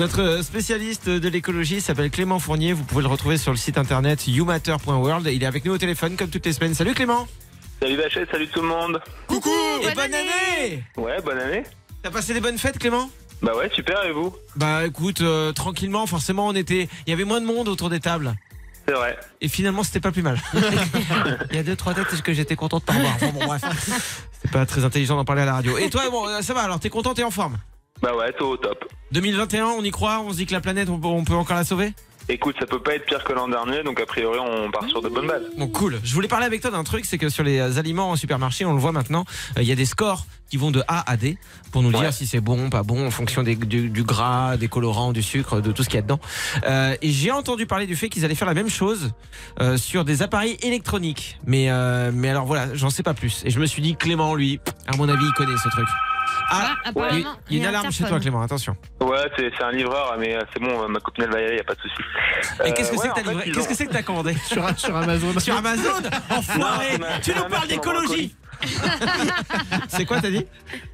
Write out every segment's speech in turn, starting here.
Notre spécialiste de l'écologie s'appelle Clément Fournier. Vous pouvez le retrouver sur le site internet youmatter.world. Il est avec nous au téléphone comme toutes les semaines. Salut Clément. Salut Vachette, salut tout le monde. Coucou et bonne bonne année. Ouais, bonne année. T'as passé des bonnes fêtes Clément? Bah ouais, super, et vous? Bah écoute, euh, tranquillement, forcément on était... Il y avait moins de monde autour des tables. C'est vrai. Et finalement c'était pas plus mal. Il y a deux, trois têtes que j'étais content de te revoir. Bon, bon, bref. C'était pas très intelligent d'en parler à la radio. Et toi, bon, euh, ça va alors, t'es content, t'es en forme? Bah ouais, tout au top. 2021, on y croit On se dit que la planète, on peut, on peut encore la sauver? Écoute, ça peut pas être pire que l'an dernier, donc a priori on part sur de bonnes bases. Bon, cool. Je voulais parler avec toi d'un truc, c'est que sur les euh, aliments en supermarché, on le voit maintenant, euh, il y a des scores qui vont de A à D pour nous Ouais. dire si c'est bon, pas bon, en fonction des- du, du gras, des colorants, du sucre, de tout ce qu'il y a dedans. Euh, et j'ai entendu parler du fait qu'ils allaient faire la même chose euh, sur des appareils électroniques. Mais, euh, mais alors voilà, j'en sais pas plus. Et je me suis dit, Clément, lui, à mon avis, il connaît ce truc. Ah, Ah, il y a- apparemment, il y a une alarme chez toi. Clément, attention. Ouais, c'est un livreur, mais euh, c'est bon, euh, ma copine elle va y aller, y a pas de souci. Et Euh, qu'est-ce que ouais, c'est que t'as livré Qu'est-ce ont- que c'est que t'as commandé sur, sur Amazon. Sur Amazon Enfoiré Non, Tu nous parles d'écologie C'est quoi t'as dit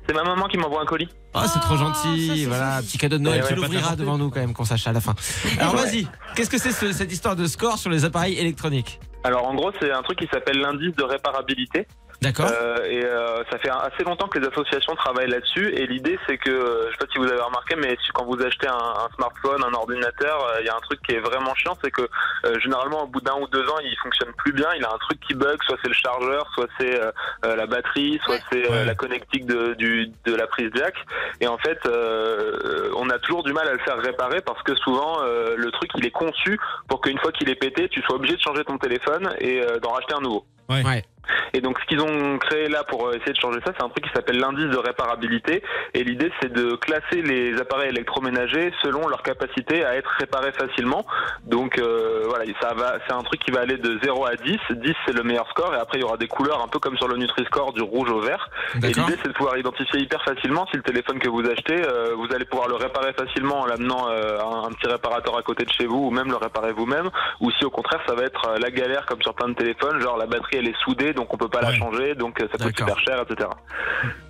C'est ma maman qui m'envoie un colis. Oh, c'est trop Oh, ça, gentil, voilà, petit cadeau de Noël, Ouais, tu ouais, l'ouvriras devant nous quand même qu'on sache à la fin. Alors Ouais. vas-y, qu'est-ce que c'est ce- cette histoire de score sur les appareils électroniques? Alors en gros, c'est un truc qui s'appelle l'indice de réparabilité. D'accord Euh, et euh, ça fait assez longtemps que les associations travaillent là-dessus. Et l'idée, c'est que, euh, je sais pas si vous avez remarqué, mais si- quand vous achetez un, un smartphone, un ordinateur, euh, il y a un truc qui est vraiment chiant, c'est que euh, généralement, au bout d'un ou deux ans, il fonctionne plus bien. Il a un truc qui bug, soit c'est le chargeur, soit c'est euh, euh, la batterie, soit Ouais. c'est euh, Ouais. la connectique de, du, de la prise jack. Et en fait, euh, on a toujours du mal à le faire réparer parce que souvent, euh, le truc, il est conçu pour qu'une fois qu'il est pété, tu sois obligé de changer ton téléphone et euh, d'en racheter un nouveau. Ouais. Et donc, ce qu'ils ont créé là pour euh, essayer de changer ça, c'est un truc qui s'appelle l'indice de réparabilité. Et l'idée, c'est de classer les appareils électroménagers selon leur capacité à être réparés facilement. Donc, euh, voilà, ça va, c'est un truc qui va aller de 0 à 10. 10, c'est le meilleur score. Et après, il y aura des couleurs un peu comme sur le Nutri-Score, du rouge au vert. Et l'idée, c'est de pouvoir identifier hyper facilement si le téléphone que vous achetez, euh, vous allez pouvoir le réparer facilement en l'amenant euh, un, un petit réparateur à côté de chez vous, ou même le réparer vous-même, ou si au contraire, ça va être euh, la galère comme sur plein de téléphones, genre la batterie elle est soudée, donc on peut pas la changer, donc euh, ça coûte super cher, etc.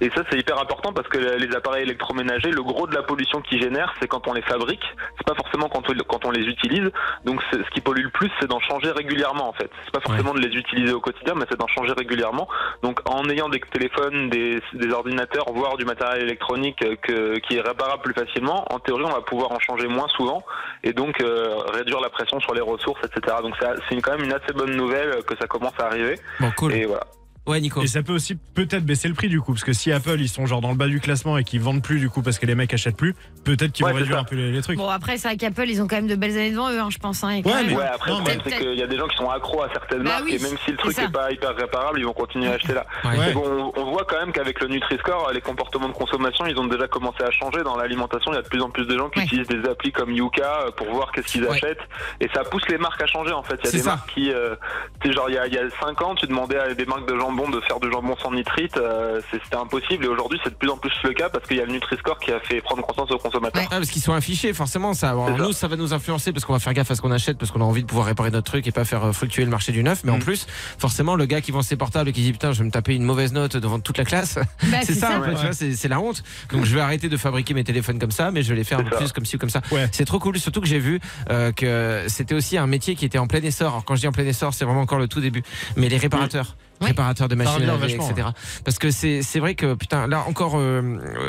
Et ça, c'est hyper important parce que les appareils électroménagers, le gros de la pollution qu'ils génèrent, c'est quand on les fabrique, c'est pas forcément quand on, quand on les utilise. Donc ce qui pollue le plus, c'est d'en changer régulièrement en fait. C'est pas forcément de les utiliser au quotidien, mais c'est d'en changer régulièrement. Donc en ayant des téléphones, des, des ordinateurs, voire du matériel électronique euh, que, qui est réparable plus facilement, en théorie on va pouvoir en changer moins souvent et donc euh, réduire la pression sur les ressources, etc. Donc c'est quand même une assez bonne nouvelle euh, que ça commence à arriver. Bon, cool. Voilà. Ouais, Nico. Et ça peut aussi peut-être baisser le prix du coup, parce que si Apple ils sont genre dans le bas du classement et qu'ils vendent plus du coup parce que les mecs achètent plus, peut-être qu'ils Ouais, vont réduire ça. un peu les, les trucs. Bon, après, c'est vrai qu'Apple, ils ont quand même de belles années devant eux, hein, je pense. Hein, Ouais, même- mais- Ouais, après, Non, le problème, c'est qu'il y a des gens qui sont accros à certaines Bah marques oui, et même si le truc n'est pas hyper réparable, ils vont continuer à acheter là. Ouais. Bon, on voit quand même qu'avec le Nutri-Score, les comportements de consommation, ils ont déjà commencé à changer. Dans l'alimentation, il y a de plus en plus de gens qui Ouais. utilisent des applis comme Yuka euh, pour voir qu'est-ce qu'ils Ouais. achètent. Et ça pousse les marques à changer, en fait. Il y a des ça. marques qui, euh, tu sais, genre, il y a, il y a 5 ans, tu demandais à des marques de jambon de faire du jambon sans nitrite, euh, c'était impossible. Et aujourd'hui, c'est de plus en plus le cas parce qu'il y a le Nutri-Score qui a fait prendre conscience aux consommateurs. Ouais. Ah, parce qu'ils sont affichés, forcément. Ça, alors, ça. nous, ça va nous influencer parce qu'on va faire gaffe à ce qu'on achète, parce qu'on a envie de pouvoir réparer notre truc et pas faire euh, fluctuer le marché du neuf. Mais en Mm. plus, forcément, le gars qui vend ses portables et qui dit putain, je vais me taper une mauvaise note devant toute la classe, Bah, c'est ça, ouais. vois, c'est la honte. Donc je vais arrêter de fabriquer mes téléphones comme ça, mais je vais les faire un peu plus comme ci ou comme ça. Ouais. C'est trop cool, surtout que j'ai vu euh, que c'était aussi un métier qui était en plein essor. Alors quand je dis en plein essor, c'est vraiment encore le tout début. Mais les réparateurs, Oui. Réparateurs de machines à laver, etc. Parce que c'est c'est vrai que putain, là encore, euh,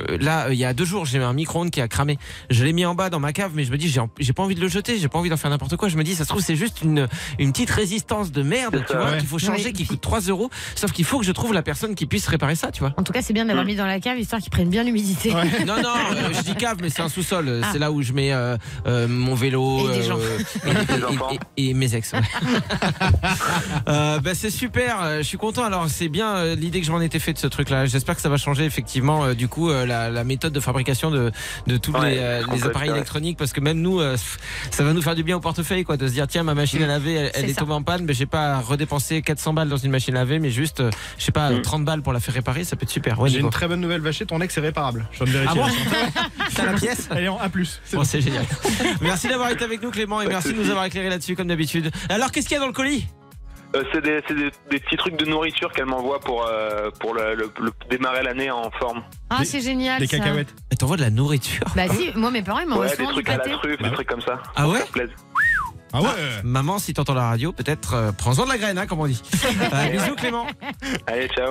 euh, là il y a deux jours, j'ai un micro-ondes qui a cramé. Je l'ai mis en bas dans ma cave, mais je me dis j'ai j'ai pas envie de le jeter, j'ai pas envie d'en faire n'importe quoi. Je me dis ça se trouve c'est juste une une petite résistance de merde, tu ça, vois, ouais. qu'il faut changer, qui coûte 3 euros. Sauf qu'il faut que je trouve la personne qui puisse réparer ça, tu vois. En tout cas, c'est bien de l'avoir Mm. mis dans la cave, histoire qu'ils prennent bien l'humidité. Ouais. Non, non, euh, je dis cave, mais c'est un sous-sol. Ah. C'est là où je mets euh, euh, mon vélo Et des gens. et, et- et- et mes ex. ouais. Euh, bah, c'est super, je suis content. Alors, c'est bien euh, l'idée que je m'en étais fait de ce truc-là. J'espère que ça va changer effectivement, euh, du coup, euh, la, la méthode de fabrication de, de tous Ouais, les, euh, appareils ouais. électroniques, parce que même nous, euh, ça va nous faire du bien au portefeuille, quoi, de se dire tiens, ma machine à laver, elle, est tombée en panne, mais j'ai pas à redépenser 400 balles dans une machine à laver, mais juste, euh, je sais pas, Mm. 30 balles pour la faire réparer, ça peut être super. Ouais, J'ai une très bonne nouvelle vachée, ton ex est réparable. Je viens de Ah vérifier. bon T'as la pièce Elle est en A+. C'est Bon, bon. c'est génial. Merci d'avoir été avec nous, Clément, et merci de nous avoir éclairé là-dessus, comme d'habitude. Alors, qu'est-ce qu'il y a dans le colis? Euh, c'est des, c'est des- des petits trucs de nourriture qu'elle m'envoie pour, euh, pour le, le- le- démarrer l'année en forme. Ah, c'est génial. Des ça. cacahuètes. Elle t'envoie de la nourriture. Bah si, moi mes parents ils m'envoient Ouais, des trucs à la truffe, Bah des ouais. trucs comme ça. Ah ouais Ça. Ah ouais Maman, si t'entends la radio, peut-être euh, prends-en de la graine, hein, comme on dit. Euh, bisous Clément. Allez, ciao.